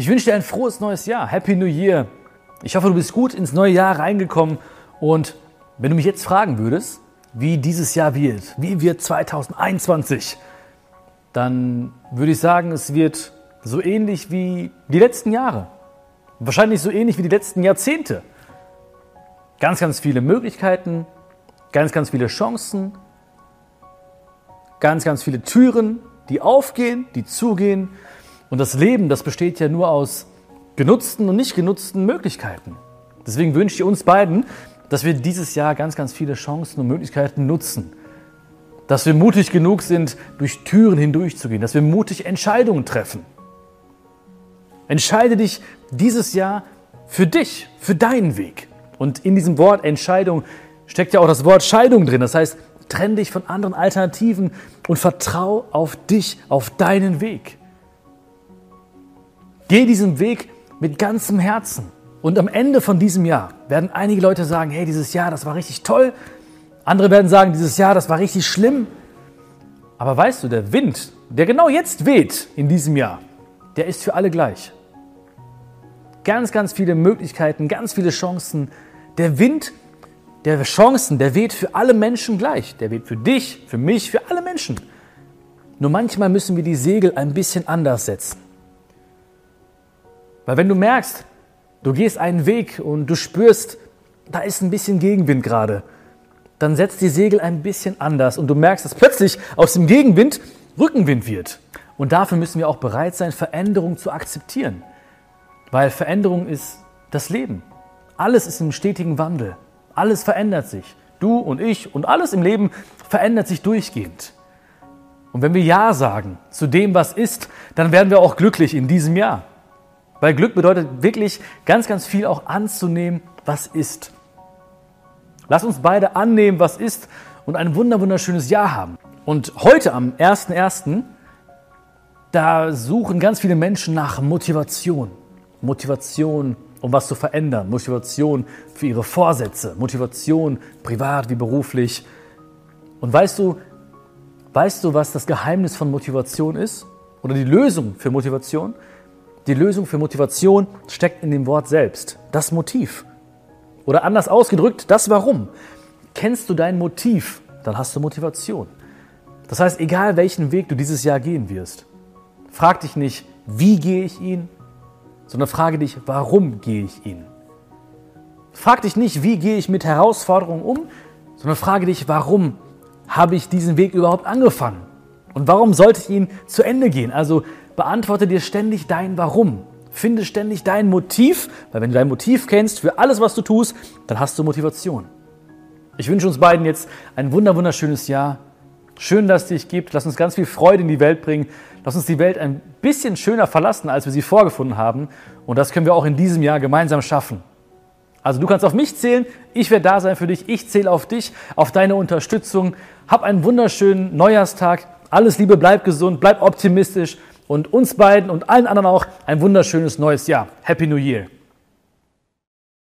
Ich wünsche dir ein frohes neues Jahr. Happy New Year. Ich hoffe, du bist gut ins neue Jahr reingekommen. Und wenn du mich jetzt fragen würdest, wie dieses Jahr wird, wie wird 2021, dann würde ich sagen, es wird so ähnlich wie die letzten Jahre. Wahrscheinlich so ähnlich wie die letzten Jahrzehnte. Ganz, ganz viele Möglichkeiten, ganz, ganz viele Chancen, ganz, ganz viele Türen, die aufgehen, die zugehen und das Leben, das besteht ja nur aus genutzten und nicht genutzten Möglichkeiten. Deswegen wünsche ich uns beiden, dass wir dieses Jahr ganz, ganz viele Chancen und Möglichkeiten nutzen. Dass wir mutig genug sind, durch Türen hindurchzugehen. Dass wir mutig Entscheidungen treffen. Entscheide dich dieses Jahr für dich, für deinen Weg. Und in diesem Wort Entscheidung steckt ja auch das Wort Scheidung drin. Das heißt, trenn dich von anderen Alternativen und vertrau auf dich, auf deinen Weg. Geh diesen Weg mit ganzem Herzen. Und am Ende von diesem Jahr werden einige Leute sagen, hey, dieses Jahr, das war richtig toll. Andere werden sagen, dieses Jahr, das war richtig schlimm. Aber weißt du, der Wind, der genau jetzt weht in diesem Jahr, der ist für alle gleich. Ganz, ganz viele Möglichkeiten, ganz viele Chancen. Der Wind der Chancen, der weht für alle Menschen gleich. Der weht für dich, für mich, für alle Menschen. Nur manchmal müssen wir die Segel ein bisschen anders setzen. Weil wenn du merkst, du gehst einen Weg und du spürst, da ist ein bisschen Gegenwind gerade, dann setzt die Segel ein bisschen anders und du merkst, dass plötzlich aus dem Gegenwind Rückenwind wird. Und dafür müssen wir auch bereit sein, Veränderung zu akzeptieren. Weil Veränderung ist das Leben. Alles ist im stetigen Wandel. Alles verändert sich. Du und ich und alles im Leben verändert sich durchgehend. Und wenn wir Ja sagen zu dem, was ist, dann werden wir auch glücklich in diesem Jahr. Weil Glück bedeutet wirklich ganz, ganz viel auch anzunehmen, was ist. Lass uns beide annehmen, was ist und ein wunderschönes Jahr haben. Und heute am 1.1., da suchen ganz viele Menschen nach Motivation. Motivation, um was zu verändern. Motivation für ihre Vorsätze. Motivation privat wie beruflich. Und weißt du, weißt du, was das Geheimnis von Motivation ist? Oder die Lösung für Motivation? Die Lösung für Motivation steckt in dem Wort selbst, das Motiv. Oder anders ausgedrückt, das Warum. Kennst du dein Motiv, dann hast du Motivation. Das heißt, egal welchen Weg du dieses Jahr gehen wirst, frag dich nicht, wie gehe ich ihn, sondern frage dich, warum gehe ich ihn. Frag dich nicht, wie gehe ich mit Herausforderungen um, sondern frage dich, warum habe ich diesen Weg überhaupt angefangen? Und warum sollte ich ihn zu Ende gehen? Also beantworte dir ständig dein Warum. Finde ständig dein Motiv, weil wenn du dein Motiv kennst für alles, was du tust, dann hast du Motivation. Ich wünsche uns beiden jetzt ein wunderschönes Jahr. Schön, dass es dich gibt. Lass uns ganz viel Freude in die Welt bringen. Lass uns die Welt ein bisschen schöner verlassen, als wir sie vorgefunden haben. Und das können wir auch in diesem Jahr gemeinsam schaffen. Also du kannst auf mich zählen, ich werde da sein für dich, ich zähle auf dich, auf deine Unterstützung. Hab einen wunderschönen Neujahrstag. Alles Liebe, bleib gesund, bleib optimistisch und uns beiden und allen anderen auch ein wunderschönes neues Jahr. Happy New Year!